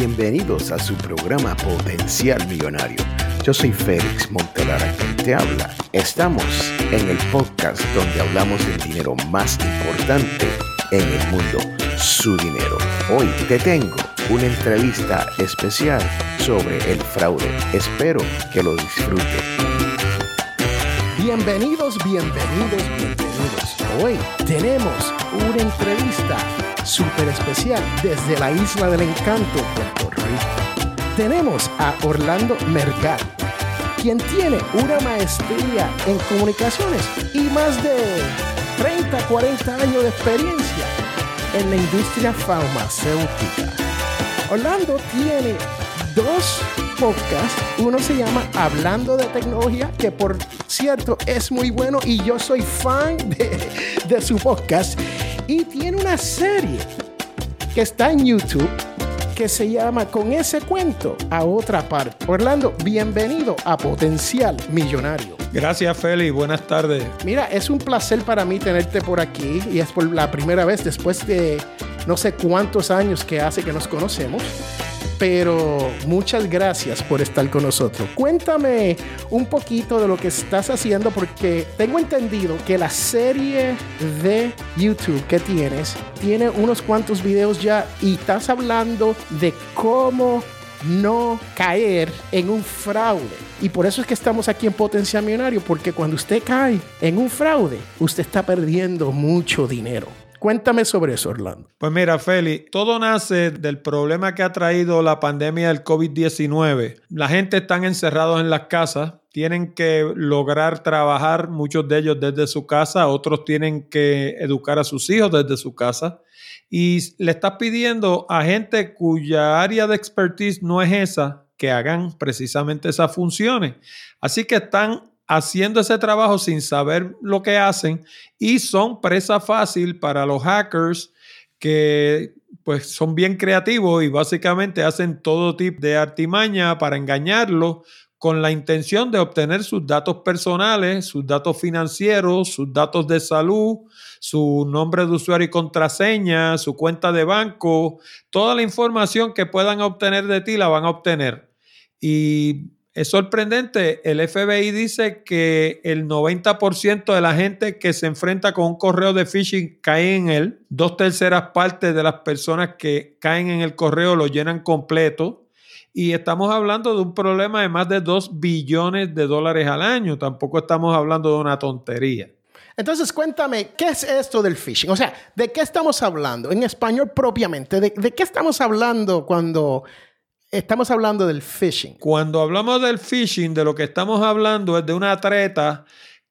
bienvenidos a su programa Potencial Millonario. Yo soy Félix Montelara quien te habla. Estamos en el podcast donde hablamos del dinero más importante en el mundo, su dinero. Hoy te tengo una entrevista especial sobre el fraude. Espero que lo disfrutes. Bienvenidos, bienvenidos, bienvenidos. Hoy tenemos una entrevista súper especial desde la Isla del Encanto, Puerto Rico. Tenemos a Orlando Mergal, quien tiene una maestría en comunicaciones y más de 30, 40 años de experiencia en la industria farmacéutica. Orlando tiene dos podcasts. Uno se llama Hablando de Tecnología, que por cierto es muy bueno y yo soy fan de, de su podcast. Y tiene una serie que está en YouTube que se llama Con ese cuento a otra parte. Orlando, bienvenido a Potencial Millonario. Gracias, Feli. Buenas tardes. Mira, es un placer para mí tenerte por aquí y es por la primera vez después de no sé cuántos años que hace que nos conocemos pero muchas gracias por estar con nosotros. Cuéntame un poquito de lo que estás haciendo porque tengo entendido que la serie de YouTube que tienes tiene unos cuantos videos ya y estás hablando de cómo no caer en un fraude. Y por eso es que estamos aquí en Potencial Millonario, porque cuando usted cae en un fraude, usted está perdiendo mucho dinero. Cuéntame sobre eso, Orlando. Pues mira, Feli, todo nace del problema que ha traído la pandemia del COVID-19. La gente está encerrados en las casas, tienen que lograr trabajar, muchos de ellos desde su casa, otros tienen que educar a sus hijos desde su casa. Y le estás pidiendo a gente cuya área de expertise no es esa, que hagan precisamente esas funciones. Así que están haciendo ese trabajo sin saber lo que hacen y son presa fácil para los hackers que pues son bien creativos y básicamente hacen todo tipo de artimaña para engañarlo con la intención de obtener sus datos personales, sus datos financieros, sus datos de salud, su nombre de usuario y contraseña, su cuenta de banco, toda la información que puedan obtener de ti la van a obtener. Y es sorprendente, el FBI dice que el 90% de la gente que se enfrenta con un correo de phishing cae en él. Dos terceras partes de las personas que caen en el correo lo llenan completo. Y estamos hablando de un problema de más de 2 billones de dólares al año. Tampoco estamos hablando de una tontería. Entonces, cuéntame, ¿qué es esto del phishing? O sea, ¿de qué estamos hablando? En español propiamente, ¿de, de qué estamos hablando cuando estamos hablando del phishing. Cuando hablamos del phishing, de lo que estamos hablando es de una treta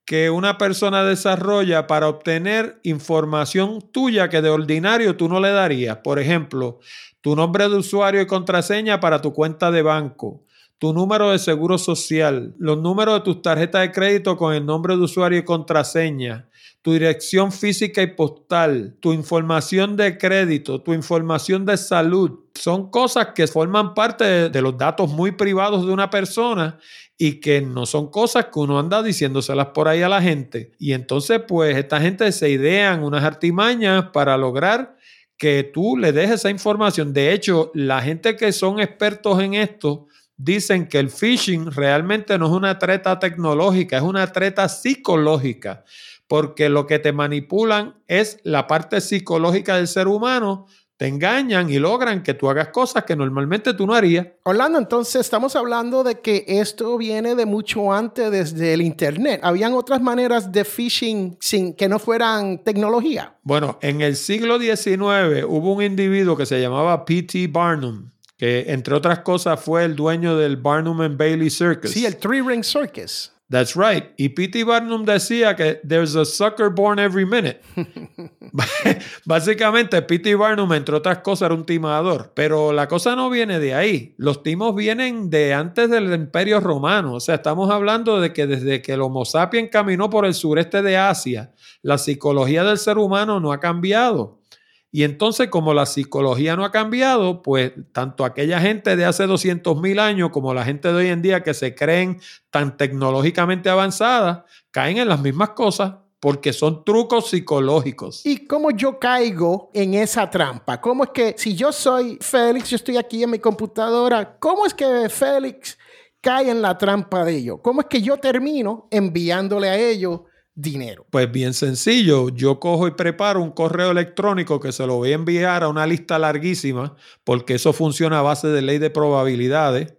que una persona desarrolla para obtener información tuya que de ordinario tú no le darías. Por ejemplo, tu nombre de usuario y contraseña para tu cuenta de banco, tu número de seguro social, los números de tus tarjetas de crédito con el nombre de usuario y contraseña, tu dirección física y postal, tu información de crédito, tu información de salud. Son cosas que forman parte de, los datos muy privados de una persona y que no son cosas que uno anda diciéndoselas por ahí a la gente. Y entonces, pues, esta gente se idean unas artimañas para lograr que tú le dejes esa información. De hecho, la gente que son expertos en esto dicen que el phishing realmente no es una treta tecnológica, es una treta psicológica porque lo que te manipulan es la parte psicológica del ser humano, te engañan y logran que tú hagas cosas que normalmente tú no harías. Orlando, entonces estamos hablando de que esto viene de mucho antes desde el Internet. ¿Habían otras maneras de phishing sin que no fueran tecnología? Bueno, en el siglo XIX hubo un individuo que se llamaba P.T. Barnum, que entre otras cosas fue el dueño del Barnum and Bailey Circus. Sí, el Three Ring Circus. That's right. Y P.T. Barnum decía que there's a sucker born every minute. Básicamente, P.T. Barnum, entre otras cosas, era un timador. Pero la cosa no viene de ahí. Los timos vienen de antes del Imperio Romano. O sea, estamos hablando de que desde que el Homo sapiens caminó por el sureste de Asia, la psicología del ser humano no ha cambiado. Y entonces, como la psicología no ha cambiado, pues tanto aquella gente de hace 200 mil años como la gente de hoy en día que se creen tan tecnológicamente avanzadas, caen en las mismas cosas. porque son trucos psicológicos. ¿Y cómo yo caigo en esa trampa? ¿Cómo es que si yo soy Félix, yo estoy aquí en mi computadora, ¿cómo es que Félix cae en la trampa de ellos? ¿Cómo es que yo termino enviándole a ellos dinero? Pues bien sencillo, yo cojo y preparo un correo electrónico que se lo voy a enviar a una lista larguísima, porque eso funciona a base de ley de probabilidades.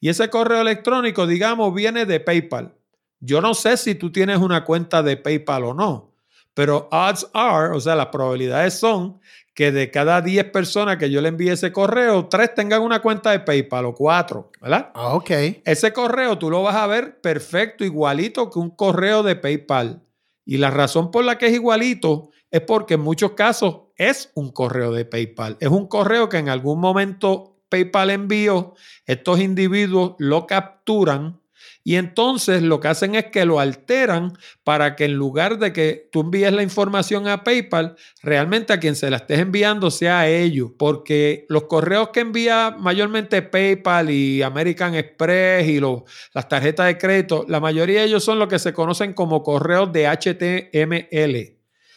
Y ese correo electrónico, digamos, viene de PayPal. Yo no sé si tú tienes una cuenta de PayPal o no, pero odds are, o sea, las probabilidades son que de cada 10 personas que yo le envíe ese correo, 3 tengan una cuenta de PayPal o 4, ¿verdad? Ah, ok. Ese correo tú lo vas a ver perfecto, igualito que un correo de PayPal. Y la razón por la que es igualito es porque en muchos casos es un correo de PayPal. Es un correo que en algún momento PayPal envió, estos individuos lo capturan y entonces lo que hacen es que lo alteran para que en lugar de que tú envíes la información a PayPal, realmente a quien se la estés enviando sea a ellos. Porque los correos que envía mayormente PayPal y American Express y los, las tarjetas de crédito, la mayoría de ellos son lo que se conocen como correos de HTML.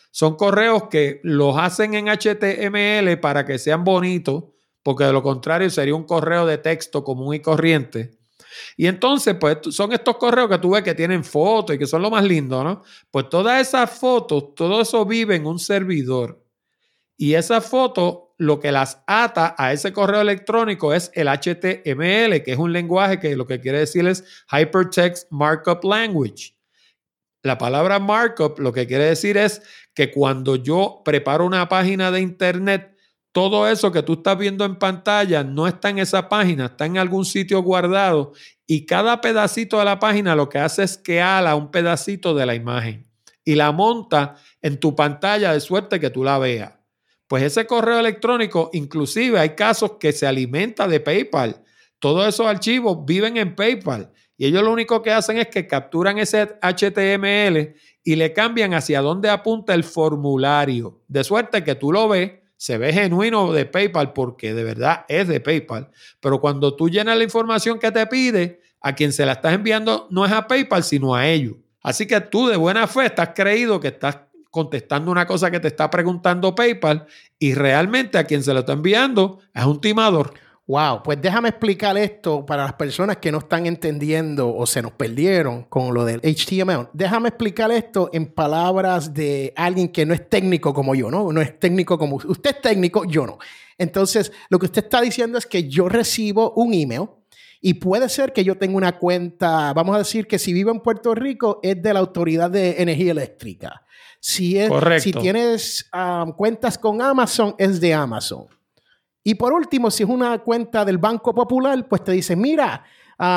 Son correos que los hacen en HTML para que sean bonitos, porque de lo contrario sería un correo de texto común y corriente. Y entonces, pues son estos correos que tú ves que tienen fotos y que son lo más lindo, ¿no? Pues todas esas fotos, todo eso vive en un servidor. Y esas fotos, lo que las ata a ese correo electrónico es el HTML, que es un lenguaje que lo que quiere decir es Hypertext Markup Language. La palabra markup lo que quiere decir es que cuando yo preparo una página de internet, todo eso que tú estás viendo en pantalla no está en esa página, está en algún sitio guardado y cada pedacito de la página lo que hace es que ala un pedacito de la imagen y la monta en tu pantalla de suerte que tú la veas. Pues ese correo electrónico, inclusive hay casos que se alimenta de PayPal. Todos esos archivos viven en PayPal y ellos lo único que hacen es que capturan ese HTML y le cambian hacia dónde apunta el formulario, de suerte que tú lo ves se ve genuino de PayPal porque de verdad es de PayPal, pero cuando tú llenas la información que te pide, a quien se la estás enviando no es a PayPal, sino a ellos. Así que tú de buena fe estás creído que estás contestando una cosa que te está preguntando PayPal y realmente a quien se lo está enviando es un timador. Wow, pues déjame explicar esto para las personas que no están entendiendo o se nos perdieron con lo del HTML. Déjame explicar esto en palabras de alguien que no es técnico como yo, ¿no? No es técnico como usted es técnico, yo no. Entonces, lo que usted está diciendo es que yo recibo un email y puede ser que yo tenga una cuenta, vamos a decir que si vivo en Puerto Rico es de la Autoridad de Energía Eléctrica. Si, es, si tienes um, cuentas con Amazon, es de Amazon. Y por último, si es una cuenta del Banco Popular, pues te dice, mira,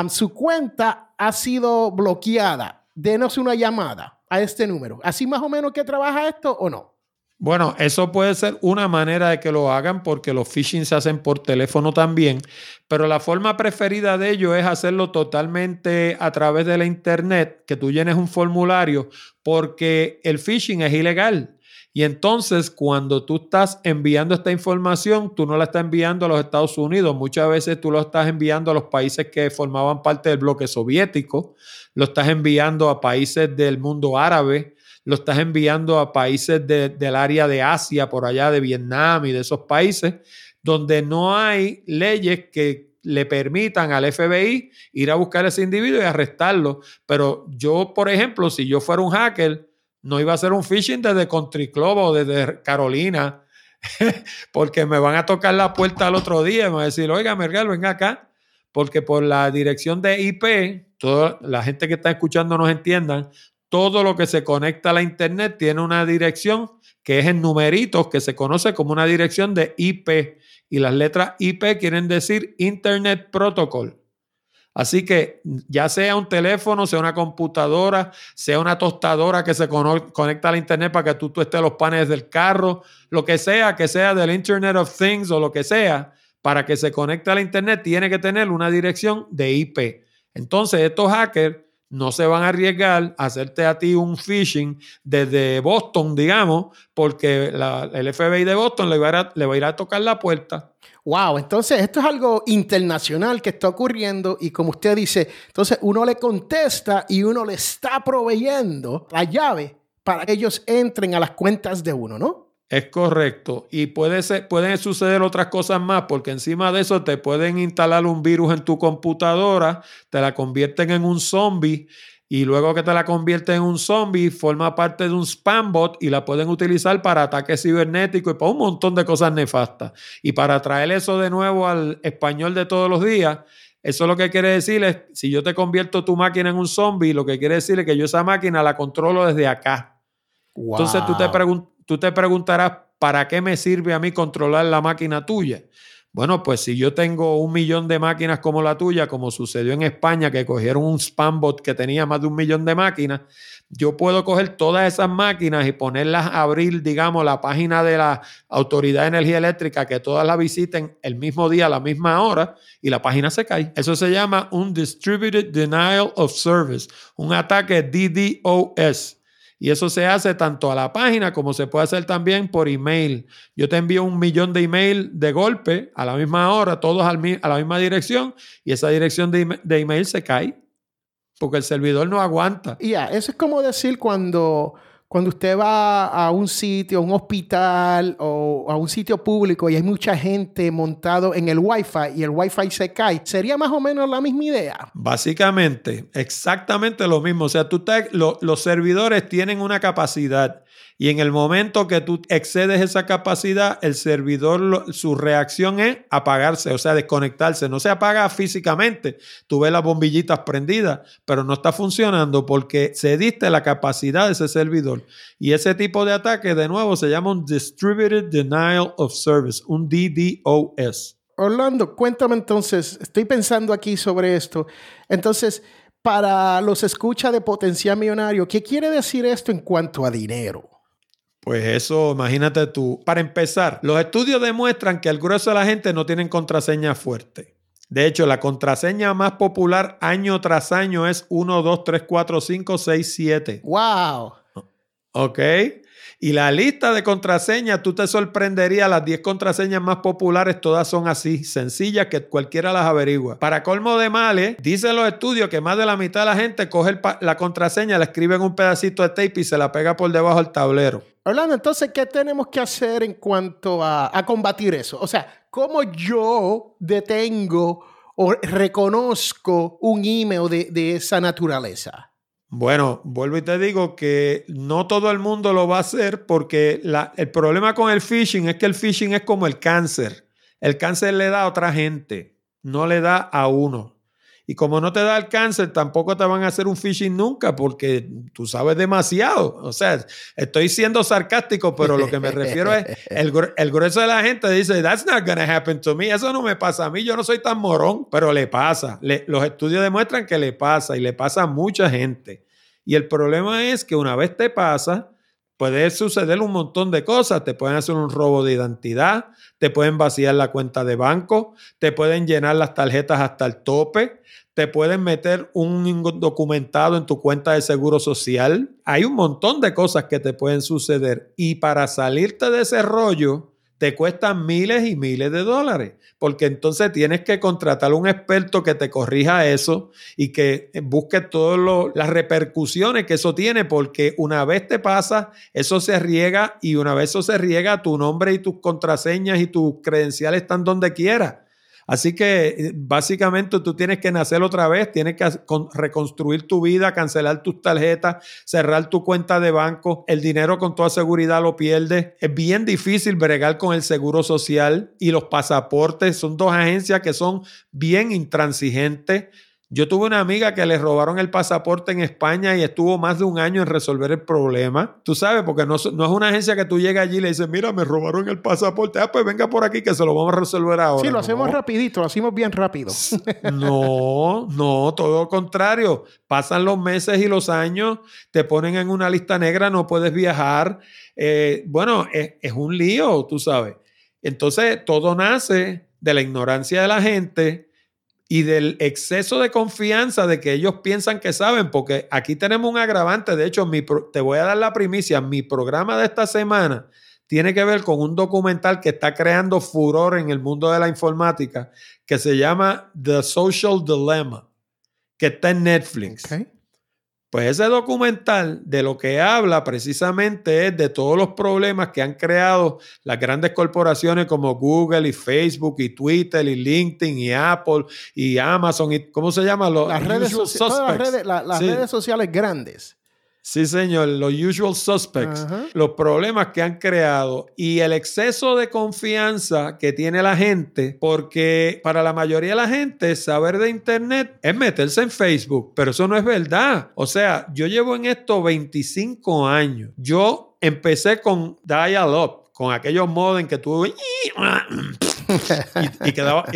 su cuenta ha sido bloqueada. Denos una llamada a este número. ¿Así más o menos que trabaja esto o no? Bueno, eso puede ser una manera de que lo hagan porque los phishing se hacen por teléfono también, pero la forma preferida de ello es hacerlo totalmente a través de la internet, que tú llenes un formulario, porque el phishing es ilegal. Y entonces, cuando tú estás enviando esta información, tú no la estás enviando a los Estados Unidos. Muchas veces tú lo estás enviando a los países que formaban parte del bloque soviético, lo estás enviando a países del mundo árabe, lo estás enviando a países del área de Asia, por allá de Vietnam y de esos países, donde no hay leyes que le permitan al FBI ir a buscar a ese individuo y arrestarlo. Pero yo, por ejemplo, si yo fuera un hacker, no iba a ser un phishing desde Country Club o desde Carolina, porque me van a tocar la puerta al otro día y me van a decir, oiga, Mergal, venga acá, porque por la dirección de IP, toda la gente que está escuchando nos entiendan, todo lo que se conecta a la Internet tiene una dirección que es en numeritos, que se conoce como una dirección de IP. Y las letras IP quieren decir Internet Protocol. Así que ya sea un teléfono, sea una computadora, sea una tostadora que se conecta al Internet para que tú, tú estés los paneles del carro, lo que sea, que sea del Internet of Things o lo que sea, para que se conecte al Internet tiene que tener una dirección de IP. Entonces estos hackers no se van a arriesgar a hacerte a ti un phishing desde Boston, digamos, porque el FBI de Boston le va, le va a ir a tocar la puerta Wow, entonces esto es algo internacional que está ocurriendo y como usted dice, entonces uno le contesta y uno le está proveyendo la llave para que ellos entren a las cuentas de uno, ¿no? Es correcto. Y puede ser, pueden suceder otras cosas más, porque encima de eso te pueden instalar un virus en tu computadora, te la convierten en un zombie y luego que te la convierten en un zombie, forma parte de un spam bot y la pueden utilizar para ataques cibernéticos y para un montón de cosas nefastas. Y para traer eso de nuevo al español de todos los días, eso lo que quiere decir es, si yo te convierto tu máquina en un zombie, lo que quiere decir es que yo esa máquina la controlo desde acá. Entonces tú te, tú te preguntarás, ¿para qué me sirve a mí controlar la máquina tuya? Bueno, pues si yo tengo un millón de máquinas como la tuya, como sucedió en España, que cogieron un spam bot que tenía más de un millón de máquinas, yo puedo coger todas esas máquinas y ponerlas a abrir, digamos, la página de la Autoridad de Energía Eléctrica, que todas la visiten el mismo día, a la misma hora, y la página se cae. Eso se llama un Distributed Denial of Service, un ataque DDoS. Y eso se hace tanto a la página como se puede hacer también por email. Yo te envío un millón de email de golpe a la misma hora, todos a la misma dirección, y esa dirección de, email se cae porque el servidor no aguanta. Ya, eso es como decir cuando cuando usted va a un sitio, un hospital o a un sitio público y hay mucha gente montado en el Wi-Fi y el Wi-Fi se cae, sería más o menos la misma idea. Básicamente, exactamente lo mismo. O sea, tú los servidores tienen una capacidad y en el momento que tú excedes esa capacidad, el servidor, su reacción es apagarse, o sea, desconectarse. No se apaga físicamente. Tú ves las bombillitas prendidas, pero no está funcionando porque cediste la capacidad de ese servidor. Y ese tipo de ataque, de nuevo, se llama un Distributed Denial of Service, un DDoS. Orlando, cuéntame entonces, estoy pensando aquí sobre esto. Entonces, para los escucha de potencial millonario, ¿qué quiere decir esto en cuanto a dinero? Pues eso, imagínate tú. Para empezar, los estudios demuestran que el grueso de la gente no tienen contraseña fuerte. De hecho, la contraseña más popular año tras año es 1, 2, 3, 4, 5, 6, 7. ¡Wow! ¿Ok? Y la lista de contraseñas, tú te sorprenderías, las 10 contraseñas más populares todas son así, sencillas que cualquiera las averigua. Para colmo de males, dicen los estudios que más de la mitad de la gente coge la contraseña, la escribe en un pedacito de tape y se la pega por debajo del tablero. Orlando, entonces, ¿qué tenemos que hacer en cuanto a, combatir eso? O sea, ¿cómo yo detengo o reconozco un email de, de esa naturaleza? Bueno, vuelvo y te digo que no todo el mundo lo va a hacer porque el problema con el phishing es que el phishing es como el cáncer. El cáncer le da a otra gente, no le da a uno. Y como no te da el cáncer, tampoco te van a hacer un phishing nunca porque tú sabes demasiado. O sea, estoy siendo sarcástico, pero lo que me refiero es, el, el grueso de la gente dice, that's not gonna happen to me. Eso no me pasa a mí, yo no soy tan morón, pero le pasa. los estudios demuestran que le pasa y le pasa a mucha gente. Y el problema es que una vez te pasa, puede suceder un montón de cosas. Te pueden hacer un robo de identidad, te pueden vaciar la cuenta de banco, te pueden llenar las tarjetas hasta el tope, te pueden meter un documentado en tu cuenta de seguro social. Hay un montón de cosas que te pueden suceder. Y para salirte de ese rollo, te cuestan miles y miles de dólares, porque entonces tienes que contratar un experto que te corrija eso y que busque todas las repercusiones que eso tiene, porque una vez te pasa, eso se riega y una vez eso se riega, tu nombre y tus contraseñas y tus credenciales están donde quiera. Así que eh, básicamente tú tienes que nacer otra vez, tienes que reconstruir tu vida, cancelar tus tarjetas, cerrar tu cuenta de banco, el dinero con toda seguridad lo pierdes. Es bien difícil bregar con el seguro social y los pasaportes. Son dos agencias que son bien intransigentes. Yo tuve una amiga que le robaron el pasaporte en España y estuvo más de un año en resolver el problema. Tú sabes, porque no, no es una agencia que tú llegas allí y le dices, mira, me robaron el pasaporte. Ah, pues venga por aquí que se lo vamos a resolver ahora. Sí, lo hacemos rapidito, lo hacemos bien rápido. No, no, todo lo contrario. Pasan los meses y los años, te ponen en una lista negra, no puedes viajar. Eh, bueno, es, es un lío, tú sabes. Entonces, todo nace de la ignorancia de la gente y del exceso de confianza de que ellos piensan que saben, porque aquí tenemos un agravante. De hecho, te voy a dar la primicia. Mi programa de esta semana tiene que ver con un documental que está creando furor en el mundo de la informática, que se llama The Social Dilemma, que está en Netflix. Pues ese documental de lo que habla precisamente es de todos los problemas que han creado las grandes corporaciones como Google y Facebook y Twitter y LinkedIn y Apple y Amazon y ¿cómo se llama? las, redes, las redes sociales grandes. Sí, señor, los usual suspects, los problemas que han creado y el exceso de confianza que tiene la gente, porque para la mayoría de la gente saber de Internet es meterse en Facebook, pero eso no es verdad. O sea, yo llevo en esto 25 años. Yo empecé con dial-up, con aquellos modos en que tú y,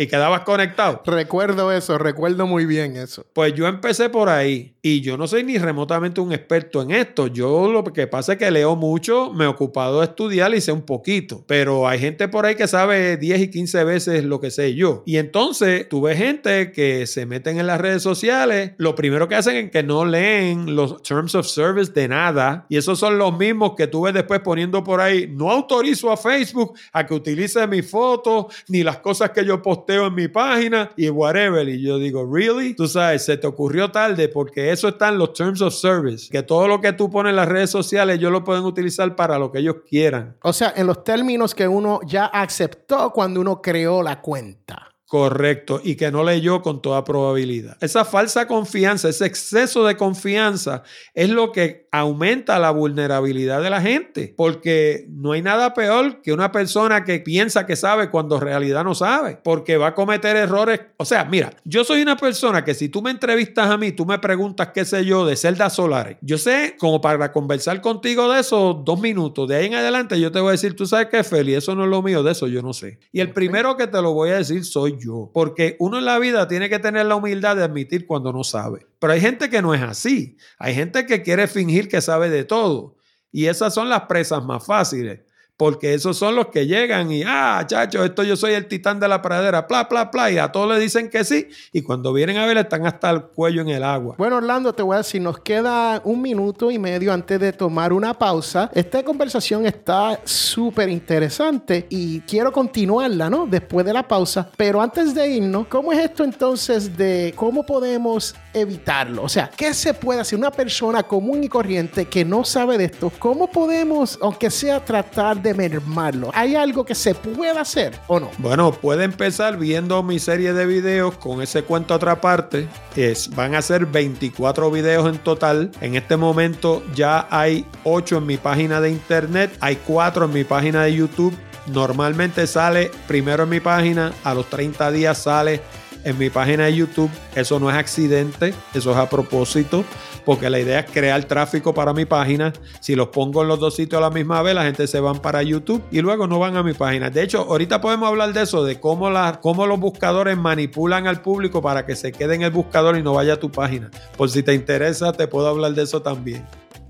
quedabas conectado. Recuerdo eso, recuerdo muy bien eso. Pues yo empecé por ahí y yo no soy ni remotamente un experto en esto. Yo lo que pasa es que leo mucho, me he ocupado de estudiar y sé un poquito, pero hay gente por ahí que sabe 10 y 15 veces lo que sé yo. Y entonces tuve gente que se meten en las redes sociales, lo primero que hacen es que no leen los terms of service de nada y esos son los mismos que tuve después poniendo por ahí, no autorizo a Facebook a que utilice mi foto ni las cosas que yo posteo en mi página y whatever. Y yo digo, ¿really? Tú sabes, se te ocurrió tarde porque eso está en los Terms of Service, que todo lo que tú pones en las redes sociales ellos lo pueden utilizar para lo que ellos quieran. O sea, en los términos que uno ya aceptó cuando uno creó la cuenta. Correcto, y que no leyó con toda probabilidad. Esa falsa confianza, ese exceso de confianza es lo que aumenta la vulnerabilidad de la gente, porque no hay nada peor que una persona que piensa que sabe cuando en realidad no sabe, porque va a cometer errores. O sea, mira, yo soy una persona que si tú me entrevistas a mí, tú me preguntas qué sé yo de celdas solares. Yo sé, como para conversar contigo de eso, dos minutos, de ahí en adelante yo te voy a decir, tú sabes qué, Feli, eso no es lo mío, de eso yo no sé. Y el primero que te lo voy a decir soy yo. Porque uno en la vida tiene que tener la humildad de admitir cuando no sabe. Pero hay gente que no es así. Hay gente que quiere fingir que sabe de todo. Y esas son las presas más fáciles porque esos son los que llegan y, ah, chacho, esto yo soy el titán de la pradera, bla, bla, bla, y a todos le dicen que sí, y cuando vienen a ver están hasta el cuello en el agua. Bueno, Orlando, te voy a decir, nos queda un minuto y medio antes de tomar una pausa. Esta conversación está súper interesante y quiero continuarla, ¿no? Después de la pausa, pero antes de irnos, ¿cómo es esto entonces de cómo podemos evitarlo? O sea, ¿qué se puede hacer una persona común y corriente que no sabe de esto? ¿Cómo podemos, aunque sea tratar de mermarlo. ¿Hay algo que se pueda hacer o no? Bueno, puede empezar viendo mi serie de videos con ese cuento otra parte. Es, van a ser 24 videos en total. En este momento ya hay 8 en mi página de internet, hay 4 en mi página de YouTube. Normalmente sale primero en mi página, a los 30 días sale en mi página de YouTube. Eso no es accidente, eso es a propósito porque la idea es crear tráfico para mi página. Si los pongo en los dos sitios a la misma vez, la gente se van para YouTube y luego no van a mi página. De hecho, ahorita podemos hablar de eso, de cómo, la, cómo los buscadores manipulan al público para que se quede en el buscador y no vaya a tu página. Por si te interesa, te puedo hablar de eso también.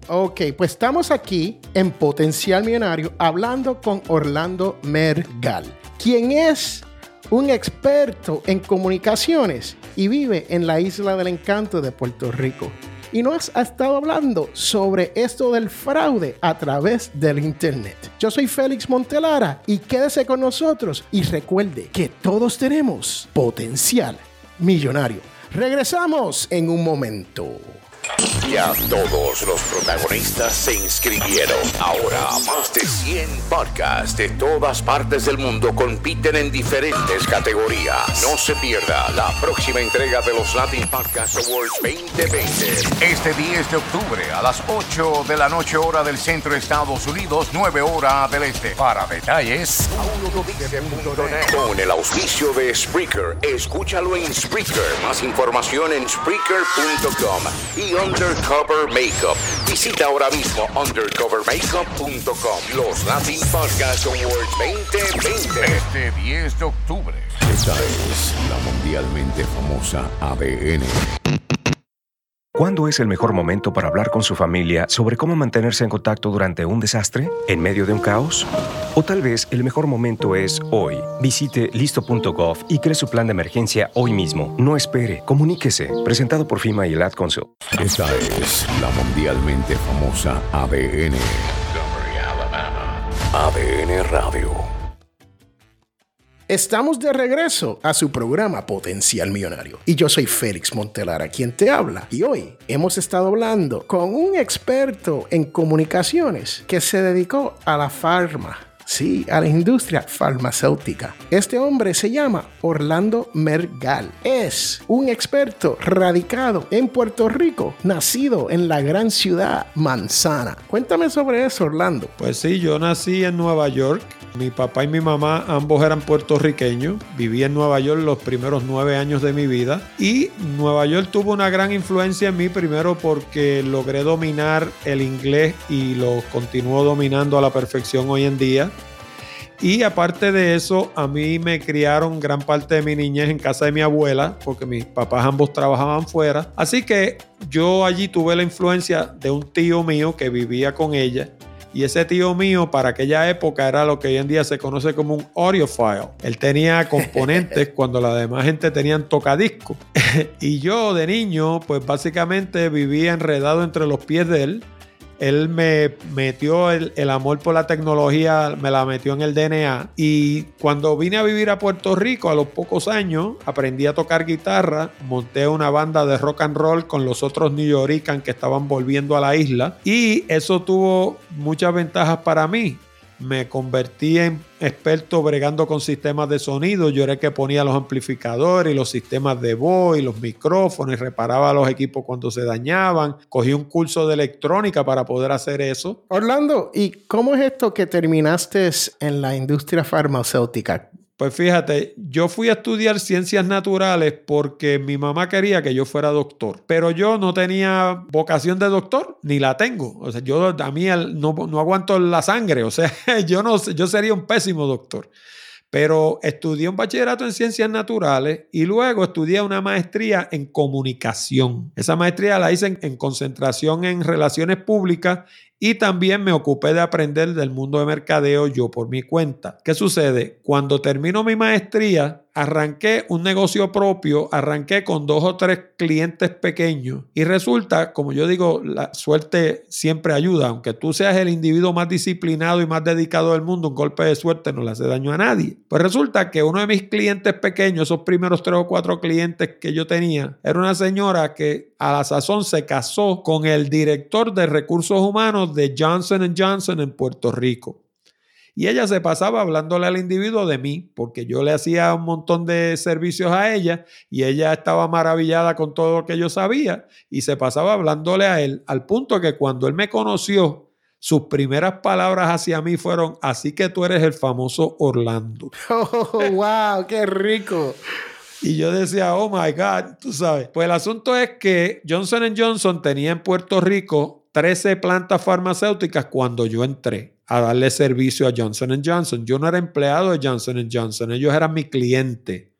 Ok, pues estamos aquí en Potencial Millonario hablando con Orlando Mergal, quien es un experto en comunicaciones y vive en la isla del encanto de Puerto Rico y nos ha estado hablando sobre esto del fraude a través del Internet. Yo soy Félix Montelara y quédese con nosotros y recuerde que todos tenemos potencial millonario. Regresamos en un momento. Ya todos los protagonistas se inscribieron. Ahora más de 100 podcasts de todas partes del mundo compiten en diferentes categorías. No se pierda la próxima entrega de los Latin Podcast Awards 2020. Este 10 de octubre a las 8 de la noche hora del centro de Estados Unidos, 9 horas del este. Para detalles, con el auspicio de Spreaker. Escúchalo en Spreaker. Más información en Spreaker.com y Undercover Makeup. Visita ahora mismo undercovermakeup.com. Los Latin Podcast Awards 2020. Este 10 de octubre. Esta es la mundialmente famosa ADN. ¿Cuándo es el mejor momento para hablar con su familia sobre cómo mantenerse en contacto durante un desastre? ¿En medio de un caos? O tal vez el mejor momento es hoy. Visite listo.gov y cree su plan de emergencia hoy mismo. No espere, comuníquese. Presentado por FIMA y el Ad. Esta es la mundialmente famosa ADN. ADN Radio. Estamos de regreso a su programa Potencial Millonario. Y yo soy Félix Montelara, quien te habla. Y hoy hemos estado hablando con un experto en comunicaciones que se dedicó a la farma Sí, a la industria farmacéutica. Este hombre se llama Orlando Mergal. Es un experto radicado en Puerto Rico, nacido en la gran ciudad Manzana. Cuéntame sobre eso, Orlando. Pues sí, yo nací en Nueva York. Mi papá y mi mamá ambos eran puertorriqueños. Viví en Nueva York los primeros nueve años de mi vida. Y Nueva York tuvo una gran influencia en mí, primero porque logré dominar el inglés y lo continúo dominando a la perfección hoy en día. Y aparte de eso, a mí me criaron gran parte de mi niñez en casa de mi abuela, porque mis papás ambos trabajaban fuera. Así que yo allí tuve la influencia de un tío mío que vivía con ella. Y ese tío mío para aquella época era lo que hoy en día se conoce como un audiophile. Él tenía componentes cuando la demás gente tenían tocadiscos. y yo de niño, pues básicamente vivía enredado entre los pies de él él me metió el, amor por la tecnología, me la metió en el DNA. Y cuando vine a vivir a Puerto Rico a los pocos años, aprendí a tocar guitarra, monté una banda de rock and roll con los otros New Yorkers que estaban volviendo a la isla. Y eso tuvo muchas ventajas para mí me convertí en experto bregando con sistemas de sonido. Yo era el que ponía los amplificadores y los sistemas de voz y los micrófonos y reparaba los equipos cuando se dañaban. Cogí un curso de electrónica para poder hacer eso. Orlando, ¿y cómo es esto que terminaste en la industria farmacéutica? Pues fíjate, yo fui a estudiar ciencias naturales porque mi mamá quería que yo fuera doctor, pero yo no tenía vocación de doctor, ni la tengo. O sea, yo a mí no, no aguanto la sangre, o sea, yo, no, yo sería un pésimo doctor. Pero estudié un bachillerato en ciencias naturales y luego estudié una maestría en comunicación. Esa maestría la hice en concentración en relaciones públicas y también me ocupé de aprender del mundo de mercadeo yo por mi cuenta. ¿Qué sucede? Cuando termino mi maestría, arranqué un negocio propio, arranqué con dos o tres clientes pequeños y resulta, como yo digo, la suerte siempre ayuda, aunque tú seas el individuo más disciplinado y más dedicado del mundo, un golpe de suerte no le hace daño a nadie. Pues resulta que uno de mis clientes pequeños, esos primeros tres o cuatro clientes que yo tenía, era una señora que a la sazón se casó con el director de recursos humanos de Johnson Johnson en Puerto Rico. Y ella se pasaba hablándole al individuo de mí, porque yo le hacía un montón de servicios a ella y ella estaba maravillada con todo lo que yo sabía y se pasaba hablándole a él, al punto que cuando él me conoció, sus primeras palabras hacia mí fueron, así que tú eres el famoso Orlando. Oh, wow, qué rico. Y yo decía, oh my God, tú sabes. Pues el asunto es que Johnson Johnson tenía en Puerto Rico 13 plantas farmacéuticas cuando yo entré a darle servicio a Johnson Johnson. Yo no era empleado de Johnson Johnson, ellos eran mi cliente.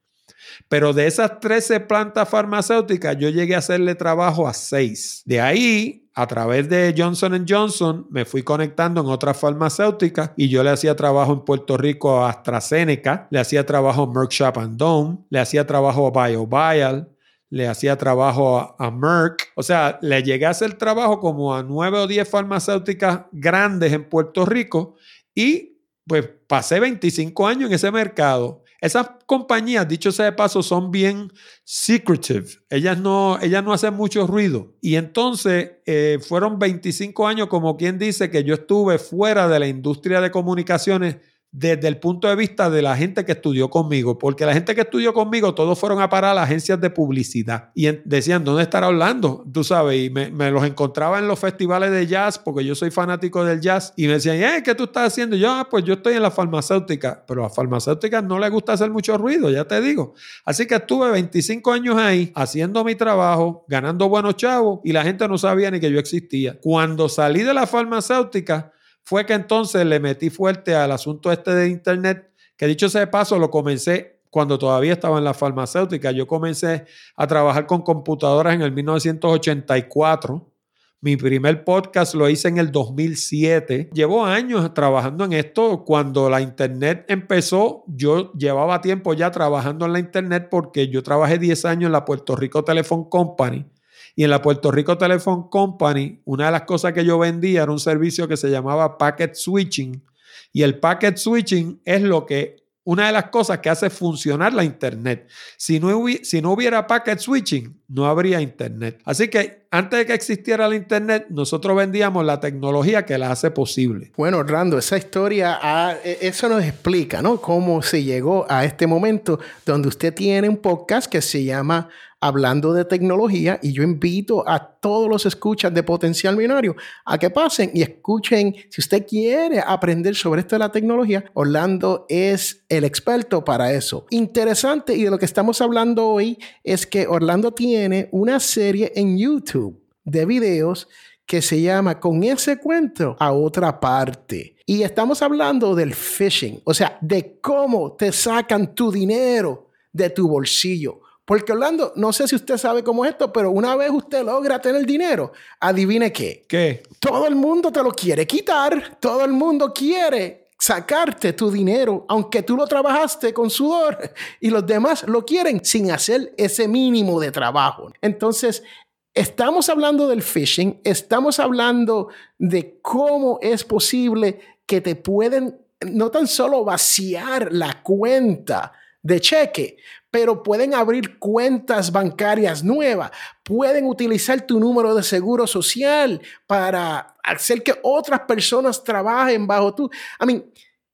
Pero de esas 13 plantas farmacéuticas, yo llegué a hacerle trabajo a 6. De ahí, a través de Johnson Johnson, me fui conectando en otras farmacéuticas y yo le hacía trabajo en Puerto Rico a AstraZeneca, le hacía trabajo a Merck Sharp Dome, le hacía trabajo a BioBial, le hacía trabajo a, Merck. O sea, le llegué a hacer trabajo como a nueve o diez farmacéuticas grandes en Puerto Rico y pues pasé 25 años en ese mercado. Esas compañías, dicho sea de paso, son bien secretive. Ellas no, ellas no hacen mucho ruido. Y entonces eh, fueron 25 años, como quien dice, que yo estuve fuera de la industria de comunicaciones desde el punto de vista de la gente que estudió conmigo, porque la gente que estudió conmigo, todos fueron a parar a las agencias de publicidad y decían, ¿dónde estará hablando? Tú sabes, y me, los encontraba en los festivales de jazz, porque yo soy fanático del jazz, y me decían, ¿eh? ¿Qué tú estás haciendo? yo, ah, pues yo estoy en la farmacéutica, pero a farmacéuticas no les gusta hacer mucho ruido, ya te digo. Así que estuve 25 años ahí haciendo mi trabajo, ganando buenos chavos, y la gente no sabía ni que yo existía. Cuando salí de la farmacéutica, fue que entonces le metí fuerte al asunto este de Internet, que dicho sea de paso, lo comencé cuando todavía estaba en la farmacéutica. Yo comencé a trabajar con computadoras en el 1984. Mi primer podcast lo hice en el 2007. Llevo años trabajando en esto. Cuando la Internet empezó, yo llevaba tiempo ya trabajando en la Internet porque yo trabajé 10 años en la Puerto Rico Telephone Company y en la Puerto Rico Telephone Company, una de las cosas que yo vendía era un servicio que se llamaba Packet Switching. Y el Packet Switching es lo que una de las cosas que hace funcionar la Internet. Si no, si no hubiera packet switching, no habría Internet. Así que antes de que existiera la Internet, nosotros vendíamos la tecnología que la hace posible. Bueno, Orlando, esa historia, ah, e, eso nos explica, ¿no? Cómo se llegó a este momento donde usted tiene un podcast que se llama hablando de tecnología y yo invito a todos los escuchas de Potencial Binario a que pasen y escuchen, si usted quiere aprender sobre esto de la tecnología, Orlando es el experto para eso. Interesante y de lo que estamos hablando hoy es que Orlando tiene una serie en YouTube de videos que se llama Con ese cuento a otra parte. Y estamos hablando del phishing, o sea, de cómo te sacan tu dinero de tu bolsillo porque Orlando, no sé si usted sabe cómo es esto, pero una vez usted logra tener dinero, adivine qué. ¿Qué? Todo el mundo te lo quiere quitar. Todo el mundo quiere sacarte tu dinero, aunque tú lo trabajaste con sudor y los demás lo quieren sin hacer ese mínimo de trabajo. Entonces, estamos hablando del phishing, estamos hablando de cómo es posible que te pueden no tan solo vaciar la cuenta de cheque, pero pueden abrir cuentas bancarias nuevas, pueden utilizar tu número de seguro social para hacer que otras personas trabajen bajo tu... I mean,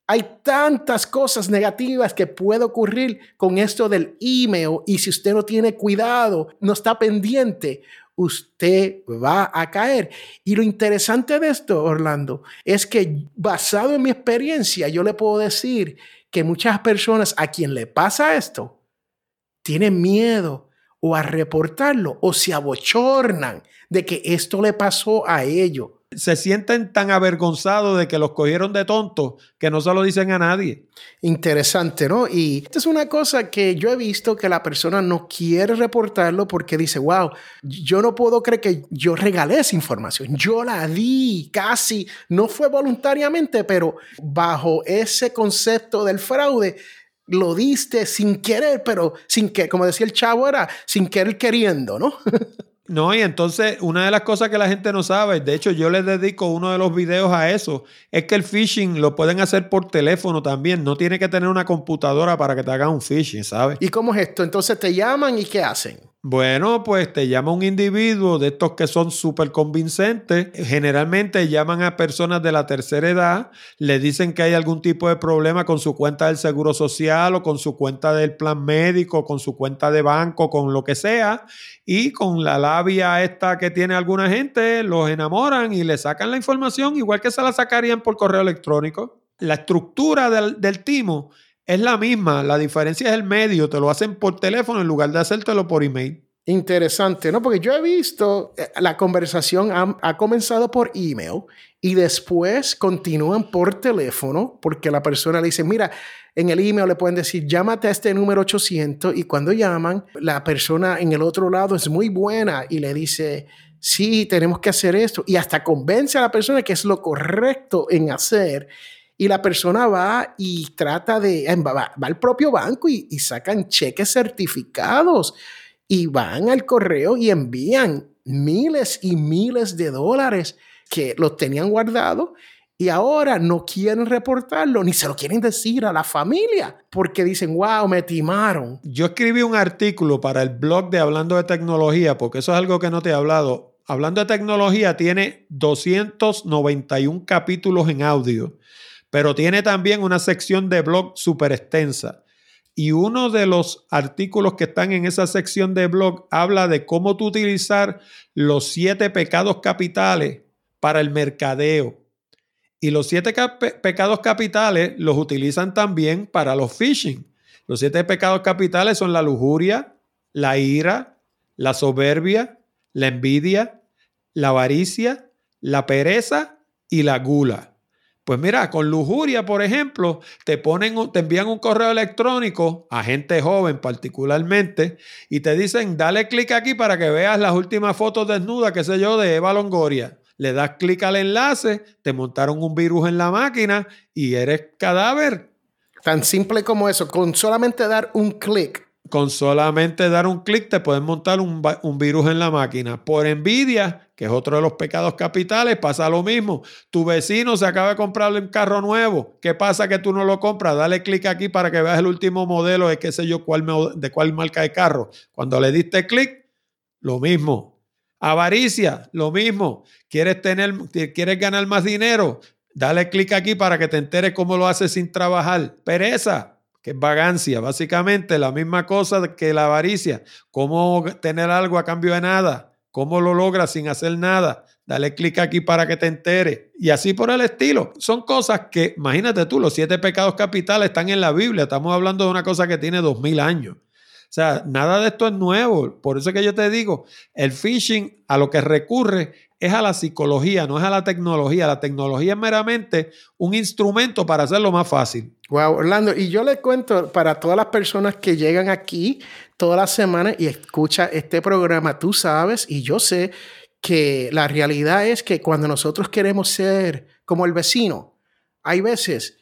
hay tantas cosas negativas que puede ocurrir con esto del email y si usted no tiene cuidado, no está pendiente, usted va a caer. Y lo interesante de esto, Orlando, es que basado en mi experiencia, yo le puedo decir que muchas personas a quien le pasa esto, tienen miedo o a reportarlo o se abochornan de que esto le pasó a ellos. Se sienten tan avergonzados de que los cogieron de tontos que no se lo dicen a nadie. Interesante, ¿no? Y esta es una cosa que yo he visto que la persona no quiere reportarlo porque dice, wow, yo no puedo creer que yo regalé esa información. Yo la di casi, no fue voluntariamente, pero bajo ese concepto del fraude, lo diste sin querer, pero sin que, como decía el chavo, era sin querer queriendo, ¿no? No, y entonces una de las cosas que la gente no sabe, de hecho yo les dedico uno de los videos a eso, es que el phishing lo pueden hacer por teléfono también, no tiene que tener una computadora para que te hagan un phishing, ¿sabes? ¿Y cómo es esto? Entonces te llaman y ¿qué hacen? Bueno, pues te llama un individuo de estos que son súper convincentes. Generalmente llaman a personas de la tercera edad, le dicen que hay algún tipo de problema con su cuenta del seguro social o con su cuenta del plan médico, con su cuenta de banco, con lo que sea. Y con la labia esta que tiene alguna gente, los enamoran y le sacan la información igual que se la sacarían por correo electrónico. La estructura del, del timo es la misma, la diferencia es el medio, te lo hacen por teléfono en lugar de hacértelo por email. Interesante, ¿no? Porque yo he visto, eh, la conversación ha, comenzado por email y después continúan por teléfono porque la persona le dice, mira, en el email le pueden decir, llámate a este número 800 y cuando llaman, la persona en el otro lado es muy buena y le dice, sí, tenemos que hacer esto y hasta convence a la persona que es lo correcto en hacer y la persona va y trata de, va, al propio banco y, sacan cheques certificados y van al correo y envían miles y miles de dólares que los tenían guardados y ahora no quieren reportarlo ni se lo quieren decir a la familia porque dicen, wow, me timaron. Yo escribí un artículo para el blog de Hablando de Tecnología porque eso es algo que no te he hablado. Hablando de tecnología tiene 291 capítulos en audio pero tiene también una sección de blog súper extensa. Y uno de los artículos que están en esa sección de blog habla de cómo tú utilizar los siete pecados capitales para el mercadeo. Y los siete pecados capitales los utilizan también para los phishing. Los siete pecados capitales son la lujuria, la ira, la soberbia, la envidia, la avaricia, la pereza y la gula. Pues mira, con lujuria, por ejemplo, te ponen, te envían un correo electrónico a gente joven particularmente y te dicen, dale clic aquí para que veas las últimas fotos desnudas, qué sé yo, de Eva Longoria. Le das clic al enlace, te montaron un virus en la máquina y eres cadáver. Tan simple como eso, con solamente dar un clic Con solamente dar un clic te pueden montar un, un, virus en la máquina. Por envidia, que es otro de los pecados capitales, pasa lo mismo. Tu vecino se acaba de comprar un carro nuevo. ¿Qué pasa que tú no lo compras? Dale clic aquí para que veas el último modelo de qué sé yo cuál, de cuál marca de carro. Cuando le diste clic, lo mismo. Avaricia, lo mismo. ¿Quieres, tener, ¿Quieres ganar más dinero? Dale clic aquí para que te enteres cómo lo haces sin trabajar. Pereza, que es vagancia. Básicamente la misma cosa que la avaricia. ¿Cómo tener algo a cambio de nada? ¿Cómo lo logras sin hacer nada? Dale clic aquí para que te enteres. Y así por el estilo. Son cosas que, imagínate tú, los siete pecados capitales están en la Biblia. Estamos hablando de una cosa que tiene dos mil años. O sea, nada de esto es nuevo. Por eso que yo te digo, el phishing a lo que recurre es a la psicología, no es a la tecnología. La tecnología es meramente un instrumento para hacerlo más fácil. Wow, Orlando, y yo le cuento para todas las personas que llegan aquí todas las semanas y escuchan este programa, tú sabes y yo sé que la realidad es que cuando nosotros queremos ser como el vecino, hay veces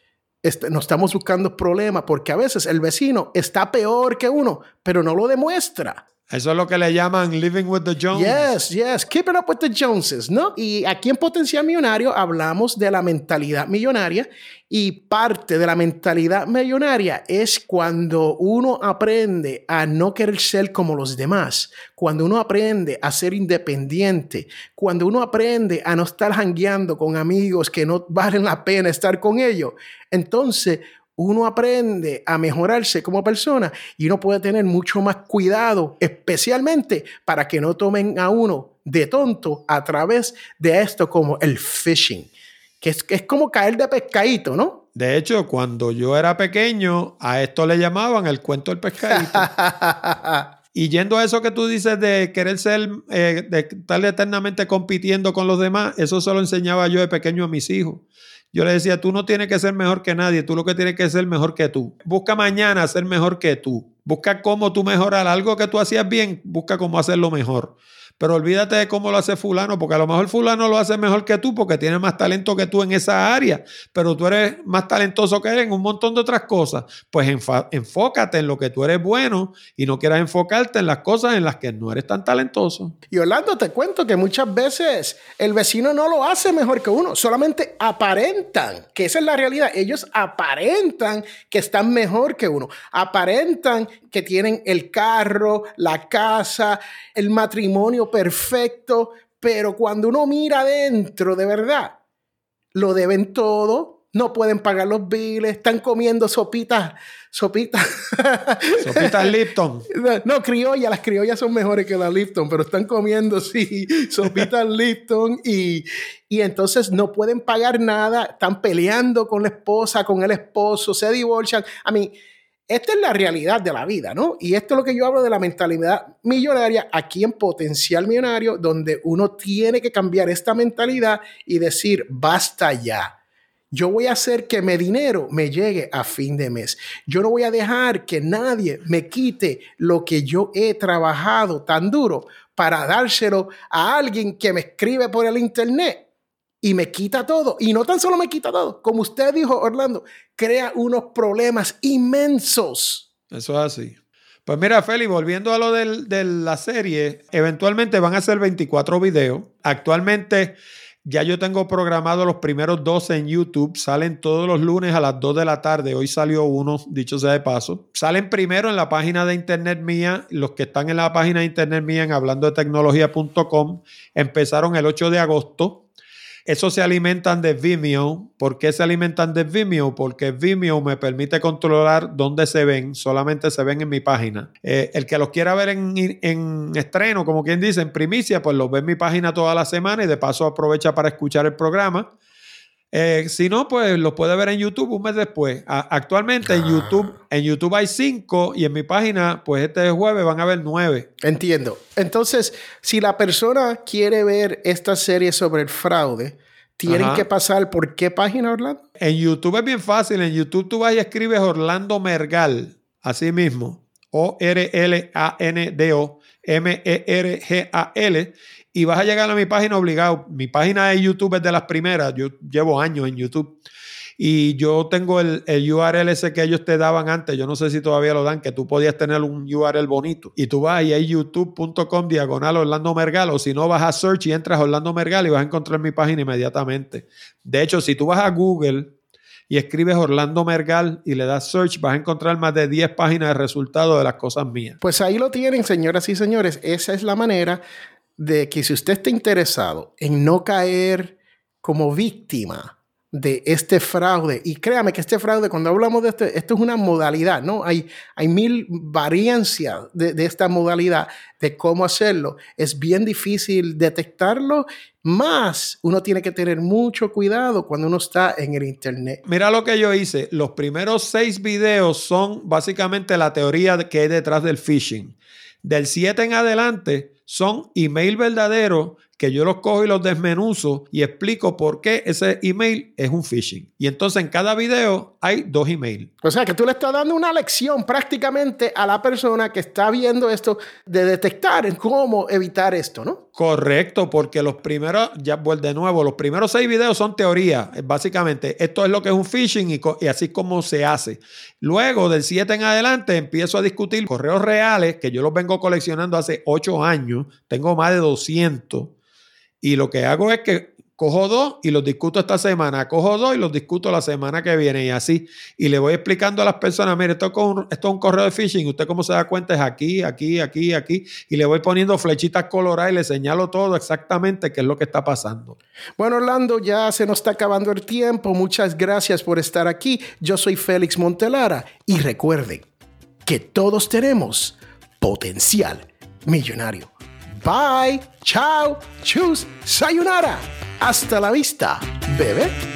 nos estamos buscando problemas porque a veces el vecino está peor que uno, pero no lo demuestra. Eso es lo que le llaman living with the Joneses. Yes, yes, keeping up with the Joneses, ¿no? Y aquí en Potencial Millonario hablamos de la mentalidad millonaria y parte de la mentalidad millonaria es cuando uno aprende a no querer ser como los demás, cuando uno aprende a ser independiente, cuando uno aprende a no estar jangueando con amigos que no valen la pena estar con ellos. Entonces, uno aprende a mejorarse como persona y uno puede tener mucho más cuidado, especialmente para que no tomen a uno de tonto a través de esto como el phishing, que es, es como caer de pescadito, ¿no? De hecho, cuando yo era pequeño, a esto le llamaban el cuento del pescadito. y yendo a eso que tú dices de querer ser, eh, de estar eternamente compitiendo con los demás, eso se lo enseñaba yo de pequeño a mis hijos. Yo le decía, tú no tienes que ser mejor que nadie, tú lo que tienes que ser mejor que tú. Busca mañana ser mejor que tú. Busca cómo tú mejorar algo que tú hacías bien, busca cómo hacerlo mejor. Pero olvídate de cómo lo hace fulano, porque a lo mejor fulano lo hace mejor que tú porque tiene más talento que tú en esa área, pero tú eres más talentoso que él en un montón de otras cosas. Pues enfócate en lo que tú eres bueno y no quieras enfocarte en las cosas en las que no eres tan talentoso. Y Orlando, te cuento que muchas veces el vecino no lo hace mejor que uno, solamente aparentan, que esa es la realidad. Ellos aparentan que están mejor que uno, aparentan que tienen el carro, la casa, el matrimonio perfecto, pero cuando uno mira adentro, de verdad, lo deben todo, no pueden pagar los biles, están comiendo sopitas, sopitas. Sopitas Lipton. No, criollas, las criollas son mejores que las Lipton, pero están comiendo, sí, sopitas Lipton y, y entonces no pueden pagar nada, están peleando con la esposa, con el esposo, se divorcian. A mí, esta es la realidad de la vida, ¿no? Y esto es lo que yo hablo de la mentalidad millonaria aquí en Potencial Millonario, donde uno tiene que cambiar esta mentalidad y decir, basta ya. Yo voy a hacer que mi dinero me llegue a fin de mes. Yo no voy a dejar que nadie me quite lo que yo he trabajado tan duro para dárselo a alguien que me escribe por el internet y me quita todo. Y no tan solo me quita todo, como usted dijo, Orlando, crea unos problemas inmensos. Eso es así. Pues mira, Feli, volviendo a lo de la serie, eventualmente van a ser 24 videos. Actualmente ya yo tengo programado los primeros 12 en YouTube. Salen todos los lunes a las 2 de la tarde. Hoy salió uno, dicho sea de paso. Salen primero en la página de internet mía. Los que están en la página de internet mía en hablando de tecnología.com empezaron el 8 de agosto eso se alimentan de Vimeo. ¿Por qué se alimentan de Vimeo? Porque Vimeo me permite controlar dónde se ven. Solamente se ven en mi página. Eh, el que los quiera ver en, en, estreno, como quien dice, en primicia, pues los ve en mi página toda la semana y de paso aprovecha para escuchar el programa. Eh, si no, pues lo puede ver en YouTube un mes después. actualmente en. YouTube, en YouTube hay cinco y en mi página, pues este jueves van a haber nueve. Entiendo. Entonces, si la persona quiere ver esta serie sobre el fraude, tienen que pasar por qué página, Orlando? En YouTube es bien fácil. En YouTube tú vas y escribes Orlando Mergal, así mismo. O-R-L-A-N-D-O, M-E-R-G-A-L y vas a llegar a mi página obligado. Mi página de YouTube es de las primeras, yo llevo años en YouTube. Y yo tengo el, el, URL ese que ellos te daban antes, yo no sé si todavía lo dan, que tú podías tener un URL bonito. Y tú vas y hay youtube.com diagonal Orlando Mergal, o si no vas a search y entras a Orlando Mergal y vas a encontrar mi página inmediatamente. De hecho, si tú vas a Google y escribes Orlando Mergal y le das search, vas a encontrar más de 10 páginas de resultados de las cosas mías. Pues ahí lo tienen, señoras y señores. Esa es la manera de que si usted está interesado en no caer como víctima de este fraude. Y créame que este fraude, cuando hablamos de esto, esto es una modalidad, ¿no? Hay, hay mil variancias de, de, esta modalidad de cómo hacerlo. Es bien difícil detectarlo, más uno tiene que tener mucho cuidado cuando uno está en el Internet. Mira lo que yo hice. Los primeros seis videos son básicamente la teoría que hay detrás del phishing. Del 7 en adelante son email verdaderos que yo los cojo y los desmenuzo y explico por qué ese email es un phishing. Y entonces en cada video hay dos emails. O sea que tú le estás dando una lección prácticamente a la persona que está viendo esto de detectar cómo evitar esto, ¿no? Correcto, porque los primeros, ya vuelvo de nuevo, los primeros seis videos son teoría. Básicamente, esto es lo que es un phishing y, y así como se hace. Luego, del 7 en adelante, empiezo a discutir correos reales que yo los vengo coleccionando hace 8 años. Tengo más de 200 y lo que hago es que cojo dos y los discuto esta semana, cojo dos y los discuto la semana que viene y así. Y le voy explicando a las personas, mire, esto, esto es un correo de phishing, usted cómo se da cuenta es aquí, aquí, aquí, aquí. Y le voy poniendo flechitas coloradas y le señalo todo exactamente qué es lo que está pasando. Bueno, Orlando, ya se nos está acabando el tiempo. Muchas gracias por estar aquí. Yo soy Félix Montelara y recuerden que todos tenemos potencial millonario. Bye, chao, chus, sayonara. Hasta la vista, bebé.